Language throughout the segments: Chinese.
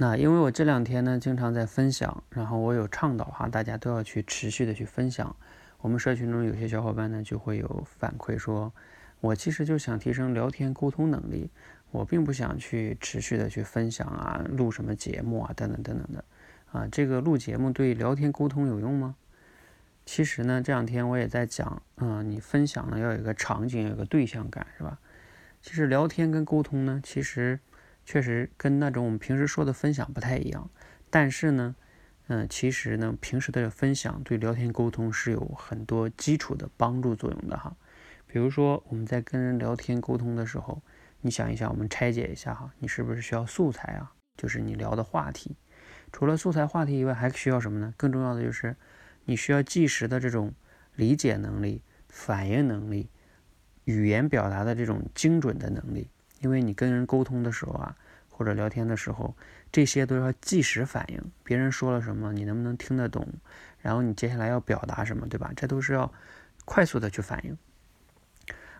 那因为我这两天呢，经常在分享，然后我有倡导哈，大家都要去持续的去分享。我们社群中有些小伙伴呢，就会有反馈说，我其实就想提升聊天沟通能力，我并不想去持续的去分享啊，录什么节目啊，等等等等的。啊，这个录节目对聊天沟通有用吗？其实呢，这两天我也在讲，嗯，你分享呢要有一个场景，有个对象感，是吧？其实聊天跟沟通呢，其实。确实跟那种我们平时说的分享不太一样，但是呢，嗯，其实呢，平时的分享对聊天沟通是有很多基础的帮助作用的哈。比如说我们在跟人聊天沟通的时候，你想一想，我们拆解一下哈，你是不是需要素材啊？就是你聊的话题，除了素材话题以外，还需要什么呢？更重要的就是你需要即时的这种理解能力、反应能力、语言表达的这种精准的能力。因为你跟人沟通的时候啊，或者聊天的时候，这些都要即时反应。别人说了什么，你能不能听得懂？然后你接下来要表达什么，对吧？这都是要快速的去反应。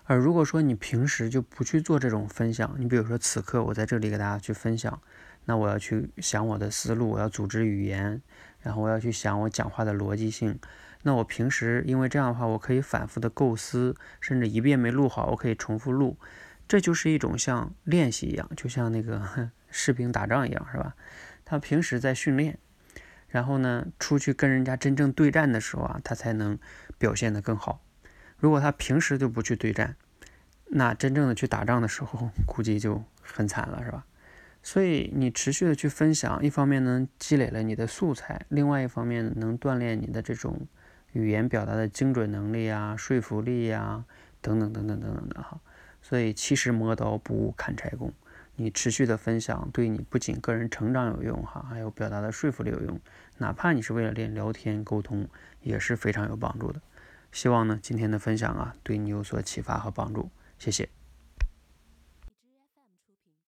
而如果说你平时就不去做这种分享，你比如说此刻我在这里给大家去分享，那我要去想我的思路，我要组织语言，然后我要去想我讲话的逻辑性。那我平时因为这样的话，我可以反复的构思，甚至一遍没录好，我可以重复录。这就是一种像练习一样，就像那个 士兵打仗一样，是吧？他平时在训练，然后呢，出去跟人家真正对战的时候啊，他才能表现得更好。如果他平时就不去对战，那真正的去打仗的时候，估计就很惨了，是吧？所以你持续的去分享，一方面能积累了你的素材，另外一方面能锻炼你的这种语言表达的精准能力啊、说服力呀，等等等等等等的哈。所以，其实磨刀不误砍柴工。你持续的分享，对你不仅个人成长有用哈，还有表达的说服力有用。哪怕你是为了练聊天沟通，也是非常有帮助的。希望呢，今天的分享啊，对你有所启发和帮助。谢谢。